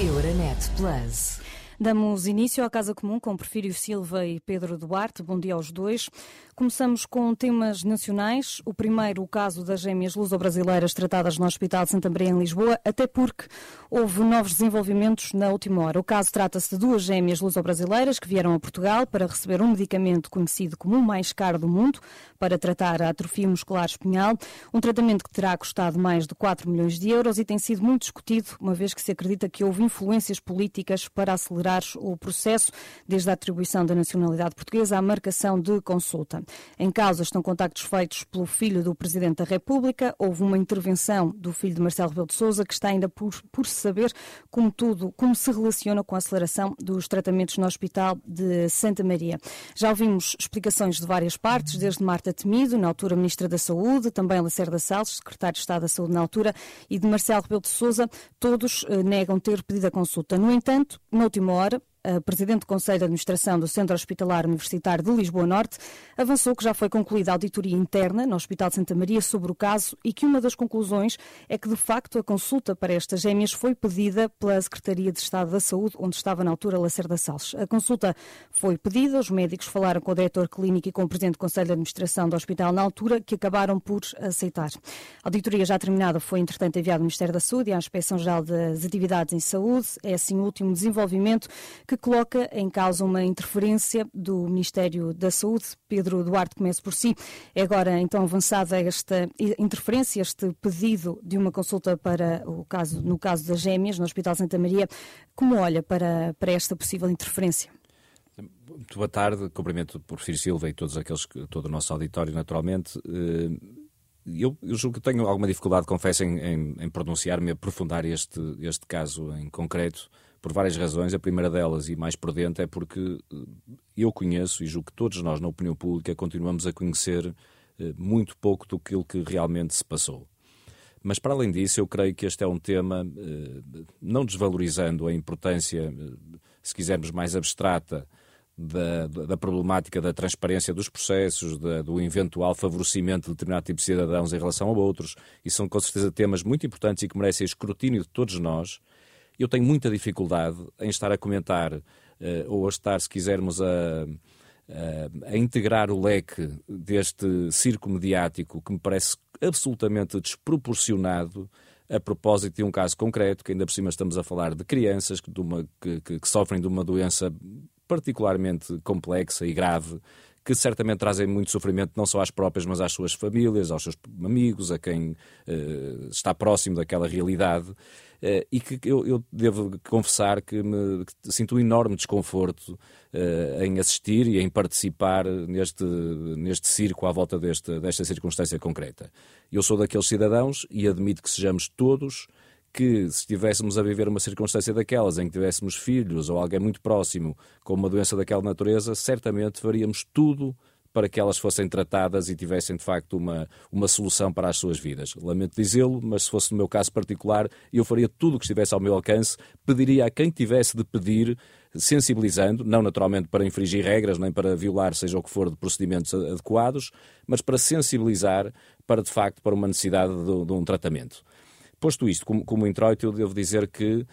Euronet Plus. Damos início à Casa Comum com Porfírio Silva e Pedro Duarte. Bom dia aos dois. Começamos com temas nacionais. O primeiro, o caso das gêmeas luso-brasileiras tratadas no Hospital de Santa Maria, em Lisboa, até porque houve novos desenvolvimentos na última hora. O caso trata-se de duas gêmeas luso-brasileiras que vieram a Portugal para receber um medicamento conhecido como o mais caro do mundo para tratar a atrofia muscular espinhal, um tratamento que terá custado mais de 4 milhões de euros e tem sido muito discutido, uma vez que se acredita que houve influências políticas para acelerar o processo, desde a atribuição da nacionalidade portuguesa à marcação de consulta. Em causa estão contactos feitos pelo filho do Presidente da República. Houve uma intervenção do filho de Marcelo Rebelo de Sousa, que está ainda por, por saber como tudo, como se relaciona com a aceleração dos tratamentos no Hospital de Santa Maria. Já ouvimos explicações de várias partes, desde Marta Temido, na altura Ministra da Saúde, também Lacerda Salles, Secretário de Estado da Saúde na altura, e de Marcelo Rebelo de Sousa, todos eh, negam ter pedido a consulta. No entanto, na última hora, a Presidente do Conselho de Administração do Centro Hospitalar Universitário de Lisboa Norte, avançou que já foi concluída a auditoria interna no Hospital de Santa Maria sobre o caso e que uma das conclusões é que, de facto, a consulta para estas gêmeas foi pedida pela Secretaria de Estado da Saúde, onde estava na altura Lacerda Salles. A consulta foi pedida, os médicos falaram com o diretor clínico e com o Presidente do Conselho de Administração do Hospital na altura, que acabaram por aceitar. A auditoria já terminada foi, entretanto, enviada ao Ministério da Saúde e à Inspeção-Geral das Atividades em Saúde. É, assim, o último desenvolvimento que que coloca em causa uma interferência do Ministério da Saúde. Pedro Duarte, comece por si. É agora então avançada esta interferência, este pedido de uma consulta para o caso, no caso das gêmeas, no Hospital Santa Maria. Como olha para, para esta possível interferência? Muito boa tarde, cumprimento por Porfírio Silva e todos aqueles, todo o nosso auditório, naturalmente. Eh, eu, eu julgo que tenho alguma dificuldade, confesso, em, em, em pronunciar-me, aprofundar este, este caso em concreto, por várias razões. A primeira delas, e mais prudente, é porque eh, eu conheço e julgo que todos nós, na opinião pública, continuamos a conhecer eh, muito pouco do que realmente se passou. Mas, para além disso, eu creio que este é um tema, eh, não desvalorizando a importância, se quisermos, mais abstrata da, da, problemática da transparência dos processos, da, do eventual favorecimento de determinado tipo de cidadãos em relação a outros. E são, com certeza, temas muito importantes e que merecem escrutínio de todos nós eu tenho muita dificuldade em estar a comentar uh, ou a estar, se quisermos, a, a, a, integrar o leque deste circo mediático que me parece absolutamente desproporcionado a propósito de um caso concreto, que ainda por cima estamos a falar de crianças que, de uma, que, que, que sofrem de uma doença particularmente complexa e grave, que certamente trazem muito sofrimento não só às próprias, mas às suas famílias, aos seus amigos, a quem uh, está próximo daquela realidade. Uh, e que eu, eu, devo confessar que, me, que sinto um enorme desconforto uh, em assistir e em participar neste, neste circo à volta deste, desta circunstância concreta. Eu sou daqueles cidadãos e admito que sejamos todos que se estivéssemos a viver uma circunstância daquelas em que tivéssemos filhos ou alguém muito próximo com uma doença daquela natureza, certamente faríamos tudo para que elas fossem tratadas e tivessem, de facto, uma, uma solução para as suas vidas. Lamento dizê-lo, mas se fosse no meu caso particular, eu faria tudo o que estivesse ao meu alcance, pediria a quem tivesse de pedir, sensibilizando, não naturalmente para infringir regras, nem para violar seja o que for de procedimentos adequados, mas para sensibilizar para, de facto, para uma necessidade de, de um tratamento. Posto isto, como, como introito, eu devo dizer que uh,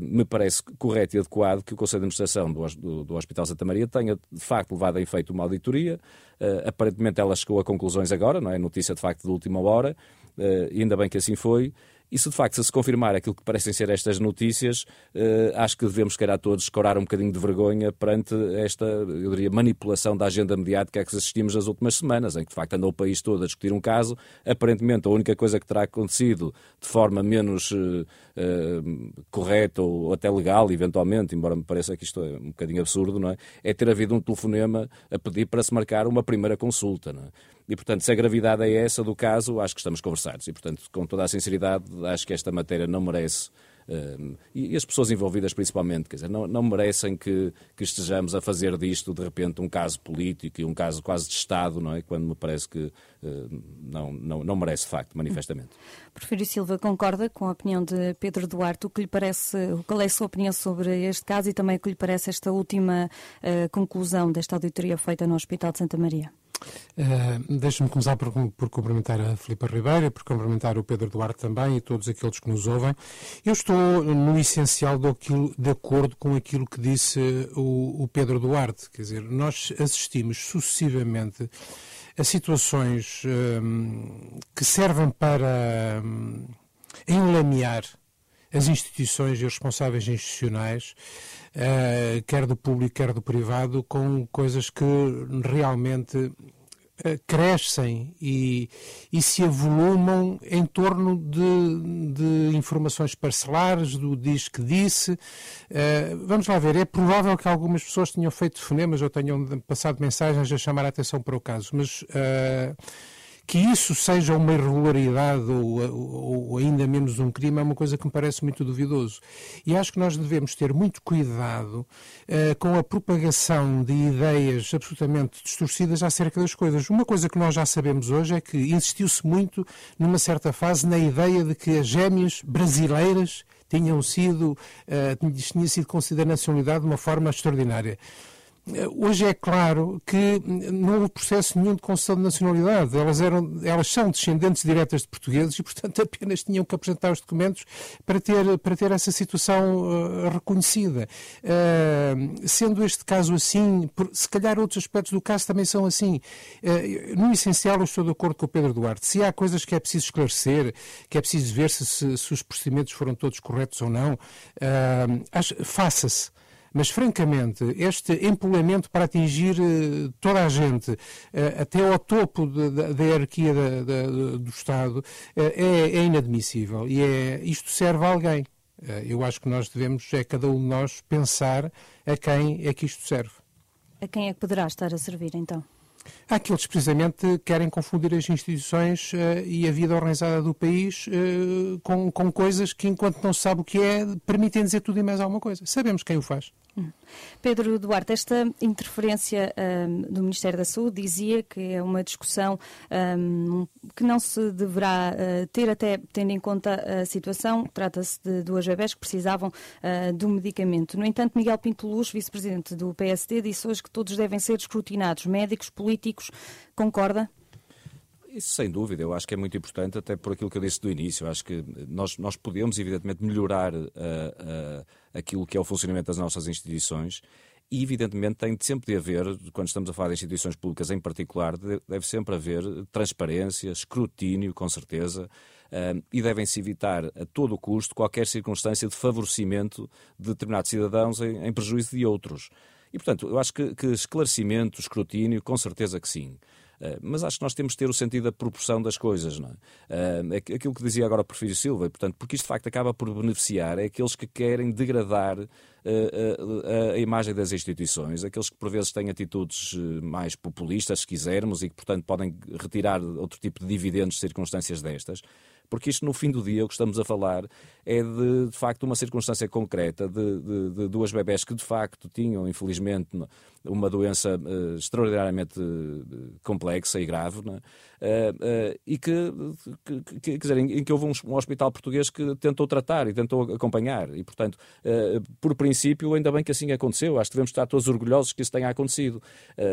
me parece correto e adequado que o Conselho de Administração do, do, do, Hospital Santa Maria tenha, de facto, levado a efeito uma auditoria. Uh, aparentemente ela chegou a conclusões agora, não é? Notícia, de facto, de última hora, uh, ainda bem que assim foi. E se de facto se confirmar aquilo que parecem ser estas notícias, eh, acho que devemos, querer a todos, escorar um bocadinho de vergonha perante esta, eu diria, manipulação da agenda mediática que assistimos nas últimas semanas, em que de facto andou o país todo a discutir um caso. Aparentemente, a única coisa que terá acontecido de forma menos eh, eh, correta ou até legal, eventualmente, embora me pareça que isto é um bocadinho absurdo, não é? É ter havido um telefonema a pedir para se marcar uma primeira consulta, não é? E, portanto, se a gravidade é essa do caso, acho que estamos conversados. E, portanto, com toda a sinceridade, acho que esta matéria não merece. Uh, e, as pessoas envolvidas principalmente, quer dizer, não, não merecem que, que, estejamos a fazer disto de repente um caso político e um caso quase de Estado, não é? Quando me parece que uh, não, não, não merece de facto, manifestamente. Prefiro Silva concorda com a opinião de Pedro Duarte. O que lhe parece, qual é a sua opinião sobre este caso e também o que lhe parece esta última uh, conclusão desta auditoria feita no Hospital de Santa Maria? Uh, Deixe-me começar por, por, cumprimentar a Filipe Ribeira, por cumprimentar o Pedro Duarte também e todos aqueles que nos ouvem. Eu estou, no essencial, de acordo com aquilo que disse o, o Pedro Duarte. Quer dizer, nós assistimos sucessivamente a situações um, que servem para um, enlamear as instituições e os responsáveis institucionais, uh, quer do público, quer do privado, com coisas que realmente eh, crescem e, e, se avolumam em torno de, de, informações parcelares, do diz que disse. Uh, vamos lá ver, é provável que algumas pessoas tenham feito fonemas ou tenham passado mensagens a chamar a atenção para o caso, mas uh, que isso seja uma irregularidade ou, ou, ainda menos um crime é uma coisa que me parece muito duvidoso. E acho que nós devemos ter muito cuidado uh, com a propagação de ideias absolutamente distorcidas acerca das coisas. Uma coisa que nós já sabemos hoje é que insistiu-se muito, numa certa fase, na ideia de que as gêmeas brasileiras tinham sido, uh, tinha sido concedida a nacionalidade de uma forma extraordinária. Hoje é claro que não houve processo nenhum de concessão de nacionalidade. Elas, eram, elas são descendentes diretas de portugueses e, portanto, apenas tinham que apresentar os documentos para ter, para ter essa situação uh, reconhecida. Uh, sendo este caso assim, por, se calhar outros aspectos do caso também são assim. Uh, no essencial, eu estou de acordo com o Pedro Duarte. Se há coisas que é preciso esclarecer, que é preciso ver se, se, se os procedimentos foram todos corretos ou não, faça-se. Mas, francamente, este empolamento para atingir uh, toda a gente, uh, até ao topo de, da hierarquia do Estado, uh, é, é, inadmissível. E é, isto serve a alguém. eu acho que nós devemos, é cada um de nós, pensar a quem é que isto serve. A quem é que poderá estar a servir, então? Aqueles precisamente querem confundir as instituições uh, e a vida organizada do país uh, com, com coisas que, enquanto não se sabe o que é, permitem dizer tudo e mais alguma coisa. Sabemos quem o faz. Pedro Duarte, esta interferência um, do Ministério da Saúde dizia que é uma discussão um, que não se deverá uh, ter, até tendo em conta a situação. Trata-se de duas bebés que precisavam uh, do medicamento. No entanto, Miguel Pinto Luz, vice-presidente do PSD, disse hoje que todos devem ser escrutinados, médicos, políticos. Concorda? Isso sem dúvida, eu acho que é muito importante, até por aquilo que eu disse do início. Eu acho que nós, nós podemos, evidentemente, melhorar uh, uh, aquilo que é o funcionamento das nossas instituições e, evidentemente, tem sempre de haver, quando estamos a falar de instituições públicas em particular, deve sempre haver transparência, escrutínio, com certeza, uh, e devem-se evitar a todo custo qualquer circunstância de favorecimento de determinados cidadãos em prejuízo de outros. E, portanto, eu acho que, que esclarecimento, escrutínio, com certeza que sim. Eh, mas acho que nós temos de ter o sentido da proporção das coisas, não é? Eh, aquilo que dizia agora o Porfírio Silva, portanto, porque isto de facto acaba por beneficiar é aqueles que querem degradar a, eh, a, a, imagem das instituições, aqueles que por vezes têm atitudes mais populistas, se quisermos, e que, portanto, podem retirar outro tipo de dividendos de circunstâncias destas porque isto no fim do dia o que estamos a falar é de, de facto uma circunstância concreta de, de, de, duas bebés que de facto tinham, infelizmente, uma doença uh, extraordinariamente uh, complexa e grave, uh, e que, que, que, quer dizer, em, em, que houve um, um, hospital português que tentou tratar e tentou acompanhar, e portanto, por princípio, ainda bem que assim aconteceu, acho que devemos estar todos orgulhosos que isso tenha acontecido.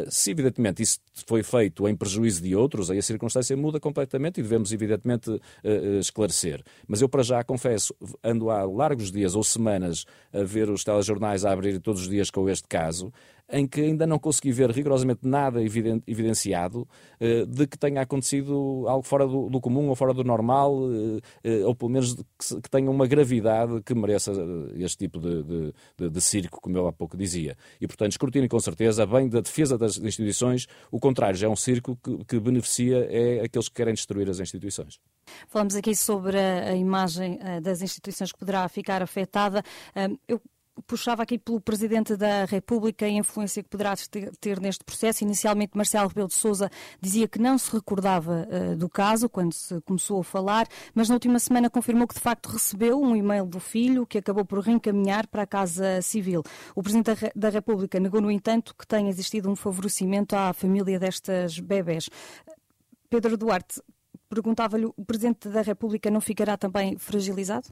se evidentemente isso foi feito em prejuízo de outros, aí a circunstância muda completamente e devemos evidentemente esclarecer. Mas eu para já confesso, ando há largos dias ou semanas a ver os telejornais a abrir todos os dias com este caso, em que ainda não consegui ver rigorosamente nada evidenciado uh, de que tenha acontecido algo fora do, comum ou fora do normal, uh, uh, ou pelo menos que, tenha uma gravidade que mereça este tipo de, de, de, de, circo, como eu há pouco dizia. E, portanto, escrutínio com certeza, bem da defesa das instituições, o contrário, já é um circo que, que beneficia é aqueles que querem destruir as instituições. Falamos aqui sobre a, imagem das instituições que poderá ficar afetada. eu puxava aqui pelo Presidente da República a influência que poderá ter, neste processo. Inicialmente, Marcelo Rebelo de Sousa dizia que não se recordava uh, do caso quando se começou a falar, mas na última semana confirmou que de facto recebeu um e-mail do filho que acabou por reencaminhar para a Casa Civil. O Presidente da República negou, no entanto, que tenha existido um favorecimento à família destas bebés. Pedro Duarte, perguntava-lhe, o Presidente da República não ficará também fragilizado?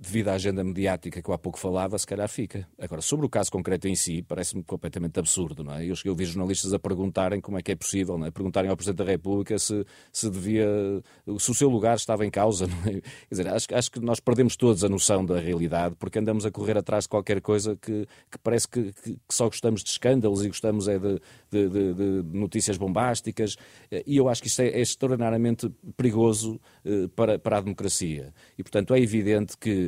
Devido à agenda mediática que eu há pouco falava, se calhar fica. Agora, sobre o caso concreto em si, parece-me completamente absurdo, não é? Eu, eu vi jornalistas a perguntarem como é que é possível, não é? Perguntarem ao Presidente da República se, se devia, se o seu lugar estava em causa, não é? Quer dizer, acho, acho que nós perdemos todos a noção da realidade porque andamos a correr atrás de qualquer coisa que, que parece que, que, que, só gostamos de escândalos e gostamos é de, de, de, de notícias bombásticas e eu acho que isto é, é extraordinariamente perigoso eh, para, para a democracia. E, portanto, é evidente que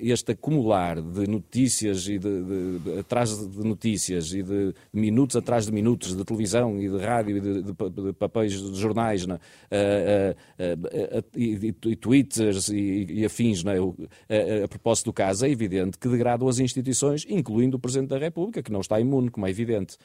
este acumular de notícias e de, de, de, atrás de notícias e de minutos atrás de minutos de televisão e de rádio e de, de papéis de jornais né? uh, uh, uh, e, e, twitters e, e afins né? a, propósito do caso, é evidente que degradam as instituições, incluindo o Presidente da República, que não está imune, como é evidente.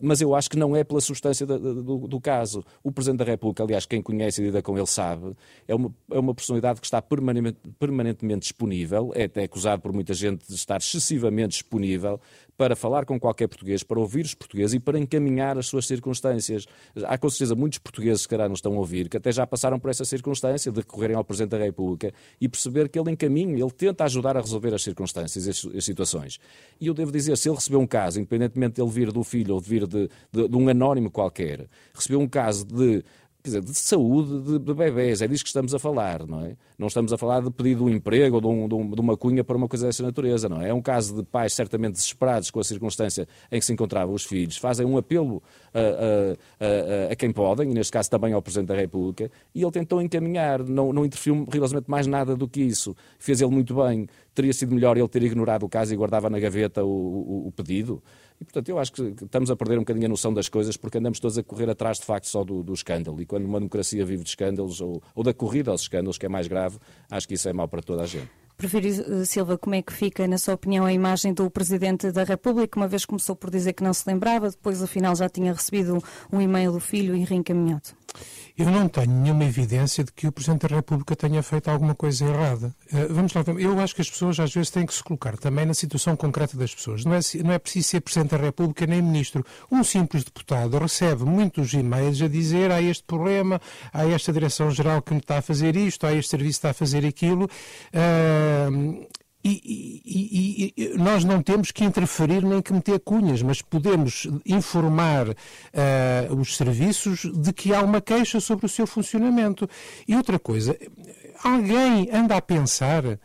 mas eu acho que não é pela substância do, do, caso. O Presidente da República, aliás, quem conhece e lida com ele sabe, é uma, é uma personalidade que está permanentemente, permanentemente disponível é até acusado por muita gente de estar excessivamente disponível para falar com qualquer português, para ouvir os portugueses e para encaminhar as suas circunstâncias. Há com certeza muitos portugueses que calhar não estão a ouvir, que até já passaram por essa circunstância de recorrerem ao Presidente da República e perceber que ele encaminha, ele tenta ajudar a resolver as circunstâncias e as situações. E eu devo dizer, se ele recebeu um caso, independentemente de ele vir do filho ou de vir de, de, de um anónimo qualquer, recebeu um caso de quer dizer, de saúde de, de bebés, é disso que estamos a falar, não é? Não estamos a falar de pedido de um emprego ou de, um, de, um, de, uma cunha para uma coisa dessa natureza, não é? É um caso de pais certamente desesperados com a circunstância em que se encontravam os filhos, fazem um apelo a, a, a, a quem podem, e neste caso também ao Presidente da República, e ele tentou encaminhar, não, não interferiu rigorosamente mais nada do que isso. Fez ele muito bem, teria sido melhor ele ter ignorado o caso e guardava na gaveta o, o, o pedido. E, portanto, eu acho que estamos a perder um bocadinho a noção das coisas porque andamos todos a correr atrás, de facto, só do, do escândalo. E quando uma democracia vive de escândalos ou, ou da corrida aos escândalos, que é mais grave, acho que isso é mau para toda a gente. Prefiro, eh, Silva, como é que fica, na sua opinião, a imagem do Presidente da República, uma vez começou por dizer que não se lembrava, depois, afinal, já tinha recebido um e-mail do filho e reencaminhado? Eu não tenho nenhuma evidência de que o Presidente da República tenha feito alguma coisa errada. Uh, vamos lá, eu acho que as pessoas às vezes têm que se colocar também na situação concreta das pessoas. Não é, não é preciso ser Presidente da República nem Ministro. Um simples deputado recebe muitos e-mails a dizer há este problema, há esta Direção-Geral que me está a fazer isto, há este serviço que está a fazer aquilo. Uh, e, e, e, nós não temos que interferir nem que meter cunhas, mas podemos informar uh, os serviços de que há uma queixa sobre o seu funcionamento. E outra coisa, alguém anda a pensar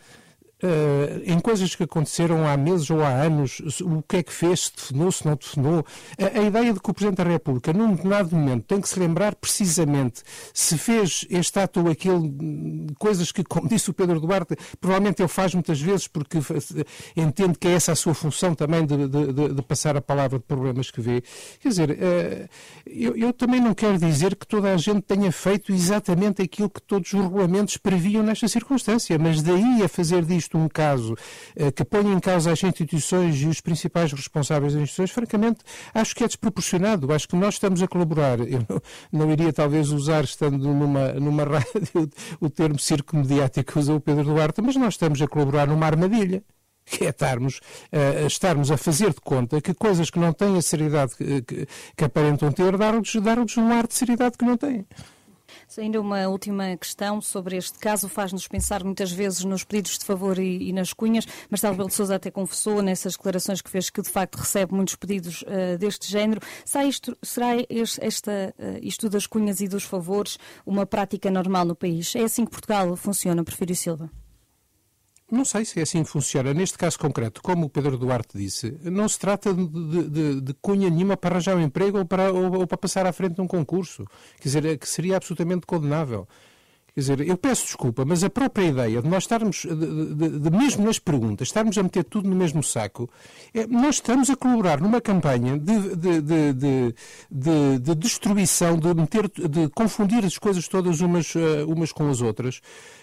Uh, em coisas que aconteceram há meses ou há anos, o que é que fez, se definiu, se não definiu. A, a, ideia de que o Presidente da República, num determinado momento, tem que se lembrar precisamente se fez este ato ou aquele, coisas que, como disse o Pedro Duarte, provavelmente ele faz muitas vezes porque entende que é essa a sua função também de, de, de passar a palavra de problemas que vê. Quer dizer, uh, eu, eu também não quero dizer que toda a gente tenha feito exatamente aquilo que todos os regulamentos previam nesta circunstância, mas daí a fazer disto um caso eh, que põe em causa as instituições e os principais responsáveis das instituições, francamente, acho que é desproporcionado. Acho que nós estamos a colaborar. Eu não, não iria, talvez, usar, estando numa, numa rádio, o termo circo mediático que usou o Pedro Duarte, mas nós estamos a colaborar numa armadilha que é estarmos, uh, estarmos a fazer de conta que coisas que não têm a seriedade que, que, que aparentam ter, dar-lhes dar um ar de seriedade que não têm. Ainda uma última questão sobre este caso, faz-nos pensar muitas vezes nos pedidos de favor e, e nas cunhas. Marcelo Belo de Sousa até confessou nessas declarações que fez que de facto recebe muitos pedidos uh, deste género. Será isto, será esta, uh, isto das cunhas e dos favores uma prática normal no país? É assim que Portugal funciona, Prefiro Silva? Não sei se é assim que funciona. Neste caso concreto, como o Pedro Duarte disse, não se trata de, de, de cunha nenhuma para arranjar um emprego ou para, ou, ou para passar à frente de um concurso. Quer dizer, é que seria absolutamente condenável. Quer dizer, eu peço desculpa, mas a própria ideia de nós estarmos, de, de, de, mesmo nas perguntas, estarmos a meter tudo no mesmo saco, é, nós estamos a colaborar numa campanha de, de, destruição, de, meter, de confundir as coisas todas umas, uh, umas com as outras.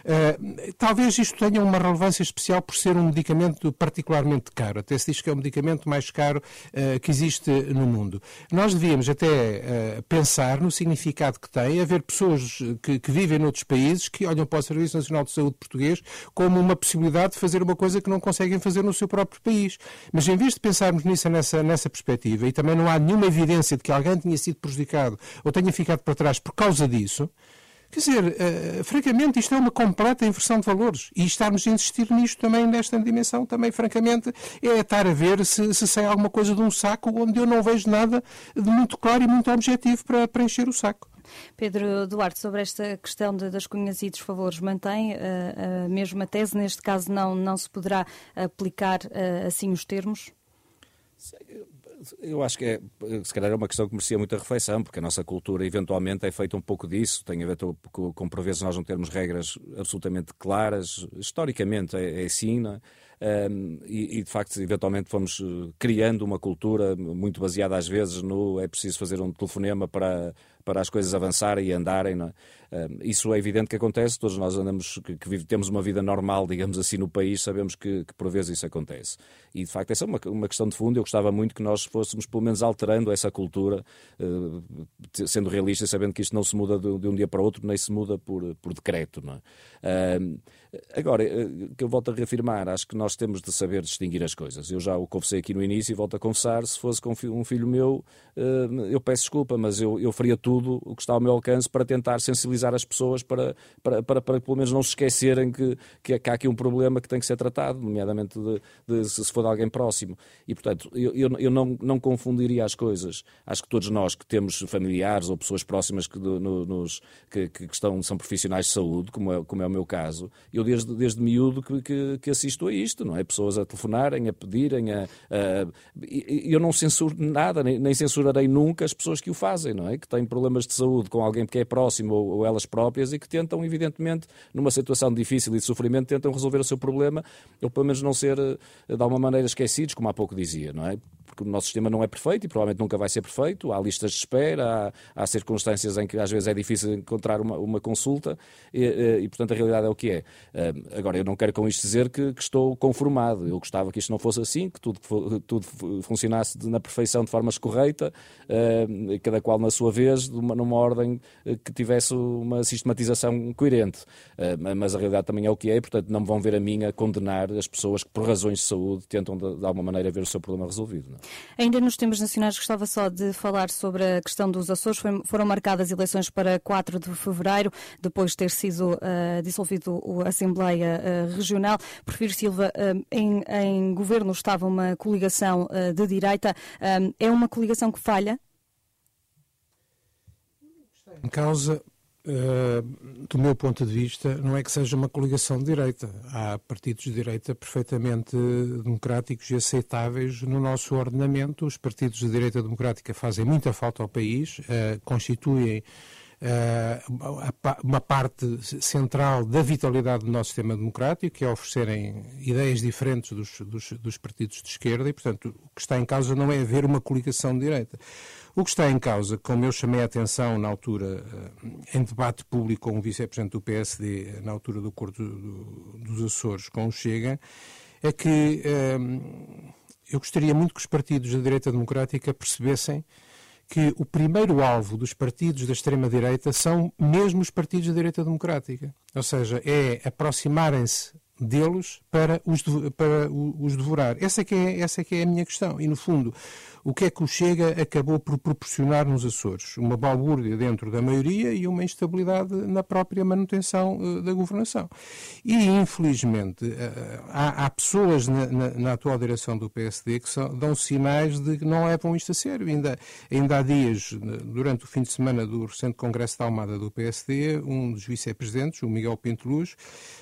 Uh, talvez isto tenha uma relevância especial por ser um medicamento particularmente caro. Até se diz que é o medicamento mais caro uh, que existe no mundo. Nós devíamos até pensar no significado que tem haver pessoas que, que vivem noutros países países que olham para o Serviço Nacional de Saúde português como uma possibilidade de fazer uma coisa que não conseguem fazer no seu próprio país. Mas em vez de pensarmos nisso nessa, nessa perspectiva, e também não há nenhuma evidência de que alguém tenha sido prejudicado ou tenha ficado para trás por causa disso, Quer dizer, uh, francamente, isto é uma completa inversão de valores. E estarmos a insistir nisto também, nesta dimensão, também, francamente, é estar a ver se, se sai alguma coisa de um saco onde eu não vejo nada de muito claro e muito objetivo para preencher o saco. Pedro Duarte, sobre esta questão de, das cunhas e dos favores, mantém uh, a mesma tese? Neste caso, não, não se poderá aplicar uh, assim os termos? Eu acho que é, se calhar é uma questão que merecia muita reflexão, porque a nossa cultura eventualmente é feita um pouco disso, tem a ver com, com por vezes nós não termos regras absolutamente claras, historicamente é, é assim, é? Um, e, e, de facto, eventualmente fomos eh, criando uma cultura muito baseada às vezes no é preciso fazer um telefonema para, para as coisas avançarem e andarem. É? Isso é evidente que acontece, todos nós andamos, que, temos uma vida normal, digamos assim, no país, sabemos que, que por vezes isso acontece. E de facto, essa é uma, uma questão de fundo. Eu gostava muito que nós fôssemos, pelo menos, alterando essa cultura, uh, sendo realistas, sabendo que isto não se muda de, de, um dia para outro, nem se muda por, por decreto. Não é? Agora, uh, que eu volto a reafirmar, acho que nós temos de saber distinguir as coisas. Eu já o confessei aqui no início e volto a confessar: se fosse com um filho meu, eu peço desculpa, mas eu, eu faria tudo o que está ao meu alcance para tentar sensibilizar sensibilizar as pessoas para, para, para, para pelo menos não se esquecerem que, que, há aqui um problema que tem que ser tratado, nomeadamente de, de, se for de alguém próximo. E, portanto, eu, eu, eu não, não confundiria as coisas. Acho que todos nós que temos familiares ou pessoas próximas que, no, nos, que, que, estão, são profissionais de saúde, como é, como é o meu caso, eu desde, desde miúdo que, que, que assisto a isto, não é? Pessoas a telefonarem, a pedirem, a, a eu não censuro nada, nem, nem censurarei nunca as pessoas que o fazem, não é? Que têm problemas de saúde com alguém que é próximo ou, ou elas próprias e que tentam, evidentemente, numa situação difícil e de sofrimento, tentam resolver o seu problema, ou pelo menos não ser, eh, de alguma maneira, esquecidos, como há pouco dizia, não é? Porque o nosso sistema não é perfeito e provavelmente nunca vai ser perfeito, há listas de espera, há, há circunstâncias em que às vezes é difícil encontrar uma, uma consulta e, eh, e, portanto, a realidade é o que é. Eh, agora, eu não quero com isto dizer que, que estou conformado, eu gostava que isto não fosse assim, que tudo, tudo funcionasse na perfeição de forma correta, cada qual na sua vez, numa ordem que tivesse uma sistematização coerente. Mas a realidade também é o que é, e, portanto, não vão ver a mim a condenar as pessoas que, por razões de saúde, tentam de, de alguma maneira ver o seu problema resolvido. Não? Ainda nos temas nacionais, gostava só de falar sobre a questão dos Açores. Foram marcadas eleições para 4 de fevereiro, depois de ter sido uh, dissolvido a Assembleia uh, Regional. Prefiro Silva, em, em, governo estava uma coligação de direita. é uma coligação que falha? Em causa Uh, do meu ponto de vista, não é que seja uma coligação de direita. Há partidos de direita perfeitamente democráticos e aceitáveis no nosso ordenamento. Os partidos de direita democrática fazem muita falta ao país, uh, constituem uh, uma parte central da vitalidade do nosso sistema democrático, que é oferecerem ideias diferentes dos, dos, dos partidos de esquerda, e, portanto, o que está em causa não é haver uma coligação de direita. O que está em causa, como eu chamei a atenção na altura, eh, em debate público com o vice-presidente do PSD, na altura do Corte dos Açores, com o Chega, é que eh, eu gostaria muito que os partidos da direita democrática percebessem que o primeiro alvo dos partidos da extrema-direita são mesmo os partidos da direita democrática. Ou seja, é aproximarem-se deles para os, para os devorar. Essa é, que é, essa é que é a minha questão. E, no fundo, o que é que o Chega acabou por proporcionar nos Açores? Uma balbúrdia dentro da maioria e uma instabilidade na própria manutenção uh, da governação. E, infelizmente, uh, há, há, pessoas na, na, na, atual direção do PSD que são, dão sinais de que não levam isto a sério. Ainda, ainda há dias, durante o fim de semana do recente Congresso da Almada do PSD, um dos vice-presidentes, o Miguel Pinto Luz,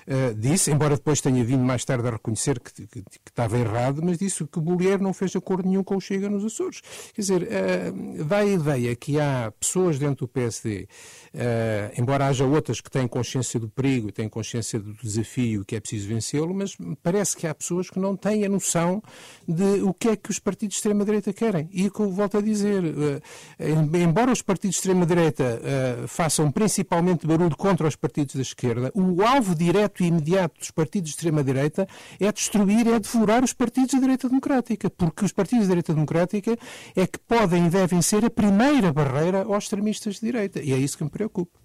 uh, disse, embora depois tenha vindo mais tarde a reconhecer que, que, que estava errado, mas disse que Bolheiro não fez acordo nenhum com o Chega nos Açores. Açores. Quer dizer, uh, dá a ideia que há pessoas dentro do PSD, eh, embora haja outras que têm consciência do perigo, têm consciência do desafio que é preciso vencê-lo, mas parece que há pessoas que não têm a noção de o que é que os partidos de extrema-direita querem. E que eu volto a dizer, uh, embora os partidos de extrema-direita façam principalmente barulho contra os partidos da esquerda, o alvo direto e imediato dos partidos de extrema-direita é destruir, é devorar os partidos da direita democrática, porque os partidos da direita democrática política é que podem e devem ser a primeira barreira aos extremistas de direita. E é isso que me preocupa.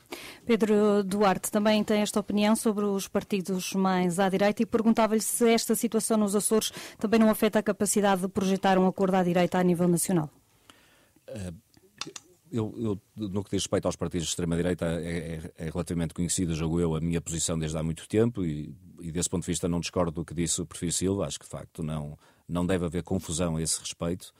Pedro Duarte também tem esta opinião sobre os partidos mais à direita e perguntava-lhe se esta situação nos Açores também não afeta a capacidade de projetar um acordo à direita a nível nacional. Uh, eu, eu, no que diz respeito aos partidos de extrema-direita, é, é, é, relativamente conhecido, jogo eu, a minha posição desde há muito tempo e, e, desse ponto de vista não discordo do que disse o Perfil Silva. Acho que, de facto, não, não deve haver confusão a esse respeito.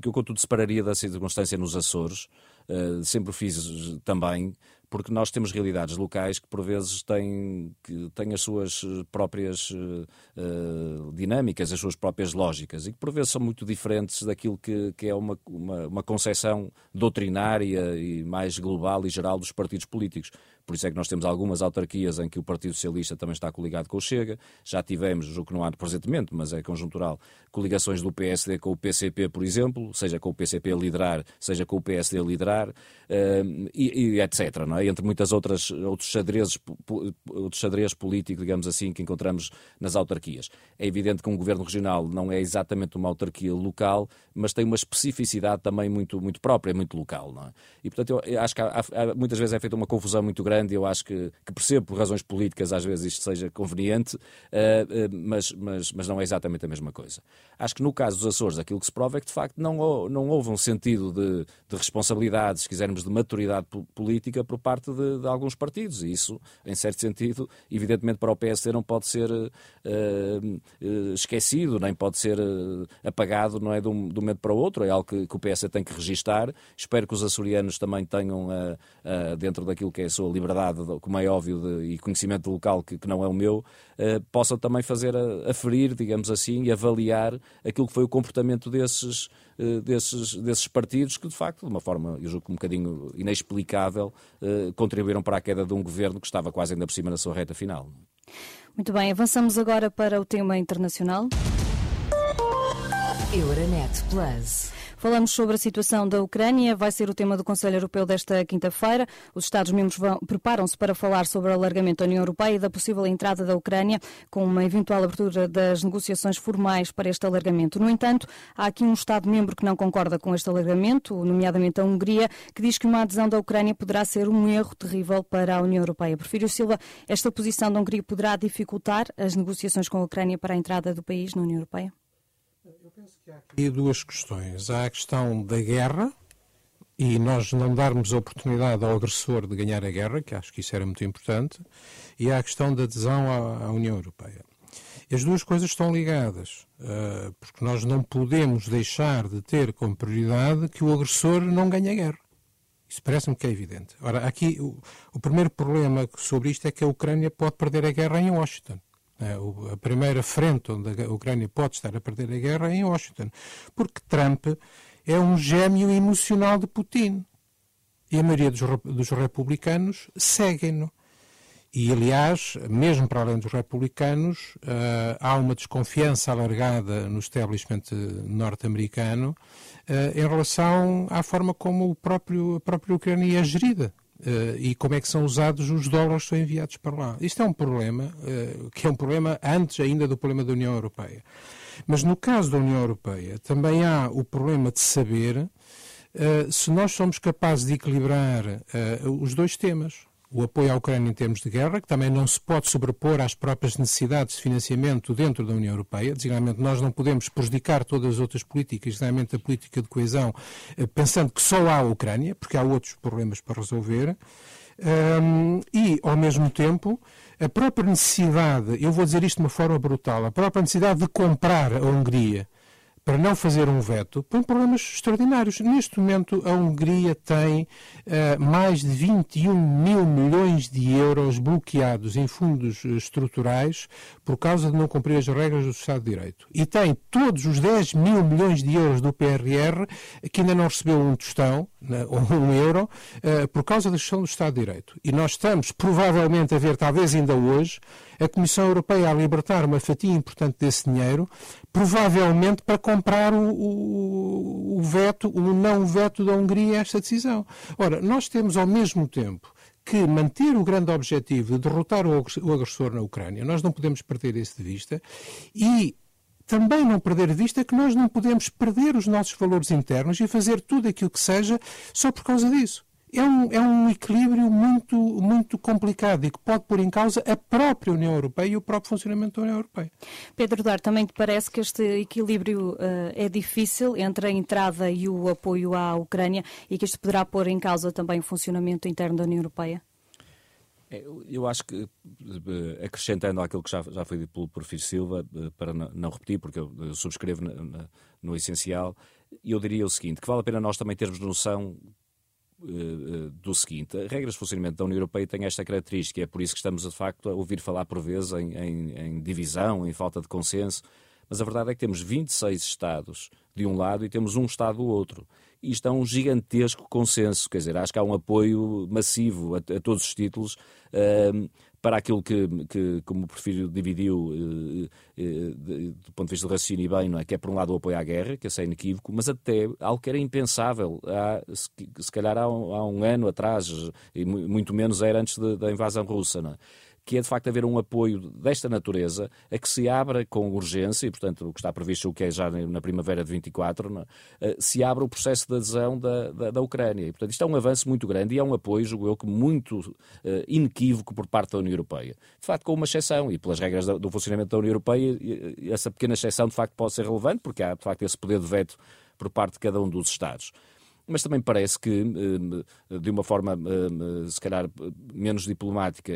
Que eu, contudo, separaria da circunstância nos Açores. Uh, sempre fiz também, porque nós temos realidades locais que por vezes têm, que têm as suas eh, próprias uh, dinâmicas, as suas próprias lógicas, e que por vezes são muito diferentes daquilo que, que é uma, uma, uma concepção doutrinária e mais global e geral dos partidos políticos. Por isso é que nós temos algumas autarquias em que o Partido Socialista também está coligado com o Chega. Já tivemos, o que não há presentemente, mas é conjuntural, coligações do PSD com o PCP, por exemplo, seja com o PCP liderar, seja com o PSD a liderar, uh, e, e, etc. Não é? Entre muitas outras outros xadrezes, outros xadrez político, digamos assim, que encontramos nas autarquias. É evidente que um governo regional não é exatamente uma autarquia local, mas tem uma especificidade também muito, muito própria, muito local. Não é? E, portanto, eu acho que há, há, muitas vezes é feita uma confusão muito grande, eu acho que, que percebo por razões políticas às vezes isto seja conveniente, uh, uh, mas, mas, mas não é exatamente a mesma coisa. Acho que no caso dos Açores aquilo que se prova é que de facto não, não houve um sentido de, de responsabilidade, se quisermos, de maturidade política por parte de, de, alguns partidos e isso, em certo sentido, evidentemente para o PSD não pode ser uh, esquecido, nem pode ser apagado não é, de um, de um momento para o outro, é algo que, que o PSD tem que registar. Espero que os açorianos também tenham, dentro daquilo que é a sua liberdade, como é óbvio, de, e conhecimento local que, que, não é o meu, uh, possam também fazer, aferir, digamos assim, e avaliar aquilo que foi o comportamento desses, uh, desses, desses partidos que, de facto, de uma forma, eu julgo um bocadinho inexplicável, uh, contribuíram para a queda de um governo que estava quase ainda por cima na sua reta final. Muito bem, avançamos agora para o tema internacional. Euronet Plus. Falamos sobre a situação da Ucrânia, vai ser o tema do Conselho Europeu desta quinta-feira. Os Estados-membros preparam-se para falar sobre o alargamento da União Europeia e da possível entrada da Ucrânia, com uma eventual abertura das negociações formais para este alargamento. No entanto, há aqui um Estado-membro que não concorda com este alargamento, nomeadamente a Hungria, que diz que uma adesão da Ucrânia poderá ser um erro terrível para a União Europeia. Prefiro Silva, esta posição da Hungria poderá dificultar as negociações com a Ucrânia para a entrada do país na União Europeia? Penso que há aqui duas questões. Há a questão da guerra e nós não darmos oportunidade ao agressor de ganhar a guerra, que acho que isso era muito importante, e há a questão da adesão à, à União Europeia. As duas coisas estão ligadas, uh, porque nós não podemos deixar de ter como prioridade que o agressor não ganhe a guerra. Isso parece-me que é evidente. Ora, aqui o, o primeiro problema sobre isto é que a Ucrânia pode perder a guerra em Washington. É, a primeira frente onde a Ucrânia pode estar a perder a guerra é em Washington, porque Trump é um gêmeo emocional de Putin. E a maioria dos, dos republicanos seguem-no. E, aliás, mesmo para além dos republicanos, uh, há uma desconfiança alargada no establishment norte-americano uh, em relação à forma como o próprio, a própria Ucrânia é gerida. Uh, e como é que são usados os dólares que são enviados para lá. Isto é um problema, uh, que é um problema antes ainda do problema da União Europeia. Mas no caso da União Europeia também há o problema de saber uh, se nós somos capazes de equilibrar os dois temas o apoio à Ucrânia em termos de guerra, que também não se pode sobrepor às próprias necessidades de financiamento dentro da União Europeia. Designadamente, nós não podemos prejudicar todas as outras políticas, designadamente a política de coesão, eh, pensando que só há a Ucrânia, porque há outros problemas para resolver. Um, e, ao mesmo tempo, a própria necessidade, eu vou dizer isto de uma forma brutal, a própria necessidade de comprar a Hungria para não fazer um veto, por problemas extraordinários. Neste momento, a Hungria tem uh, mais de 21 mil milhões de euros bloqueados em fundos eh, estruturais por causa de não cumprir as regras do Estado de Direito. E tem todos os 10 mil milhões de euros do PRR que ainda não recebeu um tostão, né, ou um euro, uh, por causa da gestão do Estado de Direito. E nós estamos, provavelmente, a ver, talvez ainda hoje, a Comissão Europeia a libertar uma fatia importante desse dinheiro, provavelmente para comprar o, o, o veto, o não veto da Hungria a esta decisão. Ora, nós temos ao mesmo tempo que manter o grande objetivo de derrotar o agressor na Ucrânia, nós não podemos perder isso de vista, e também não perder de vista que nós não podemos perder os nossos valores internos e fazer tudo aquilo que seja só por causa disso. É um, é um equilíbrio muito, muito complicado e que pode pôr em causa a própria União Europeia e o próprio funcionamento da União Europeia. Pedro Dar, também te parece que este equilíbrio uh, é difícil entre a entrada e o apoio à Ucrânia e que isto poderá pôr em causa também o funcionamento interno da União Europeia? É, eu acho que, eh, acrescentando àquilo que já, já foi dito pelo Porfírio Silva, eh, para não, repetir, porque eu, subscrevo no essencial, eu diria o seguinte, que vale a pena nós também termos noção do seguinte: as regras de funcionamento da União Europeia têm esta característica, é por isso que estamos, de facto, a ouvir falar por vezes em, em, em divisão, em falta de consenso, mas a verdade é que temos 26 Estados de um lado e temos um Estado do outro. E isto é um gigantesco consenso, quer dizer, acho que há um apoio massivo a, a todos os títulos uh, para aquilo que, que como o Porfírio dividiu uh, uh, do ponto de vista do raciocínio bem, não é? que é por um lado o apoio à guerra, que é sem inequívoco, mas até algo que era impensável, há, se, se calhar há um, há um, ano atrás, e muito menos era antes de, da invasão russa. Não é? Que é de facto haver um apoio desta natureza a que se abra com urgência, e portanto o que está previsto, o que é já na primavera de 24, é? se abra o processo de adesão da, da, da, Ucrânia. E portanto isto é um avanço muito grande e é um apoio, julgo eu, que muito uh, inequívoco por parte da União Europeia. De facto, com uma exceção, e pelas regras do funcionamento da União Europeia, essa pequena exceção de facto pode ser relevante, porque há de facto esse poder de veto por parte de cada um dos Estados mas também parece que, eh, de uma forma, eh, se calhar, menos diplomática,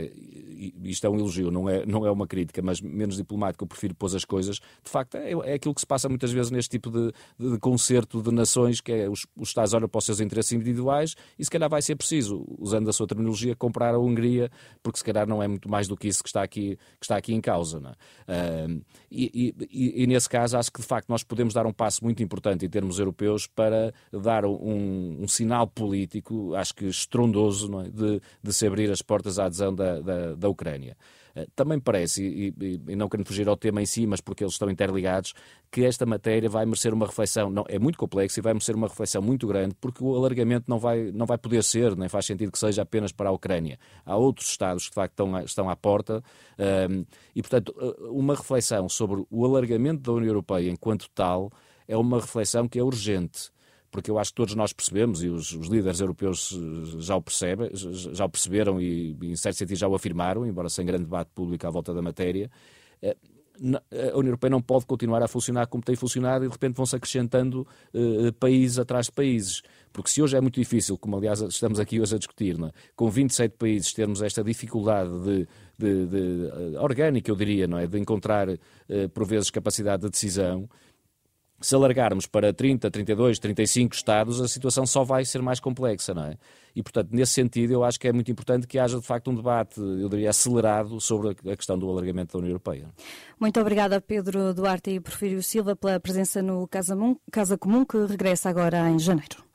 isto é um elogio, não é, não é uma crítica, mas menos diplomática, eu prefiro pôr as coisas, de facto, é, é aquilo que se passa muitas vezes neste tipo de, de concerto de nações, que é os, os Estados olham para os seus interesses individuais, e se calhar vai ser preciso, usando a sua terminologia, comprar a Hungria, porque se calhar não é muito mais do que isso que está aqui, que está aqui em causa. É? Uh, e, e, e, nesse caso, acho que de facto nós podemos dar um passo muito importante em termos europeus para dar um um, um sinal político, acho que estrondoso, é? de, de, se abrir as portas à adesão da, da, da Ucrânia. Eh, também parece, e, e, e, não querendo fugir ao tema em si, mas porque eles estão interligados, que esta matéria vai merecer uma reflexão, não, é muito complexa e vai merecer uma reflexão muito grande, porque o alargamento não vai, não vai poder ser, nem faz sentido que seja apenas para a Ucrânia. Há outros Estados que de facto estão, estão à porta um, ehm, e, portanto, eh, uma reflexão sobre o alargamento da União Europeia enquanto tal é uma reflexão que é urgente porque eu acho que todos nós percebemos, e os, os líderes europeus já o, percebem, já o perceberam e, em certo sentido, já o afirmaram, embora sem grande debate público à volta da matéria, eh, a União Europeia não pode continuar a funcionar como tem funcionado e de repente vão-se acrescentando uh, países atrás de países. Porque se hoje é muito difícil, como aliás estamos aqui hoje a discutir, é? com 27 países termos esta dificuldade de, de, de, orgânica, eu diria, não é? de encontrar uh, por vezes capacidade de decisão, se alargarmos para 30, 32, 35 estados, a situação só vai ser mais complexa, não é? E, portanto, nesse sentido, eu acho que é muito importante que haja, de facto, um debate, eu diria, acelerado sobre a questão do alargamento da União Europeia. Muito obrigada, Pedro Duarte e Porfírio Silva, pela presença no Casa, Comum, que regressa agora em janeiro.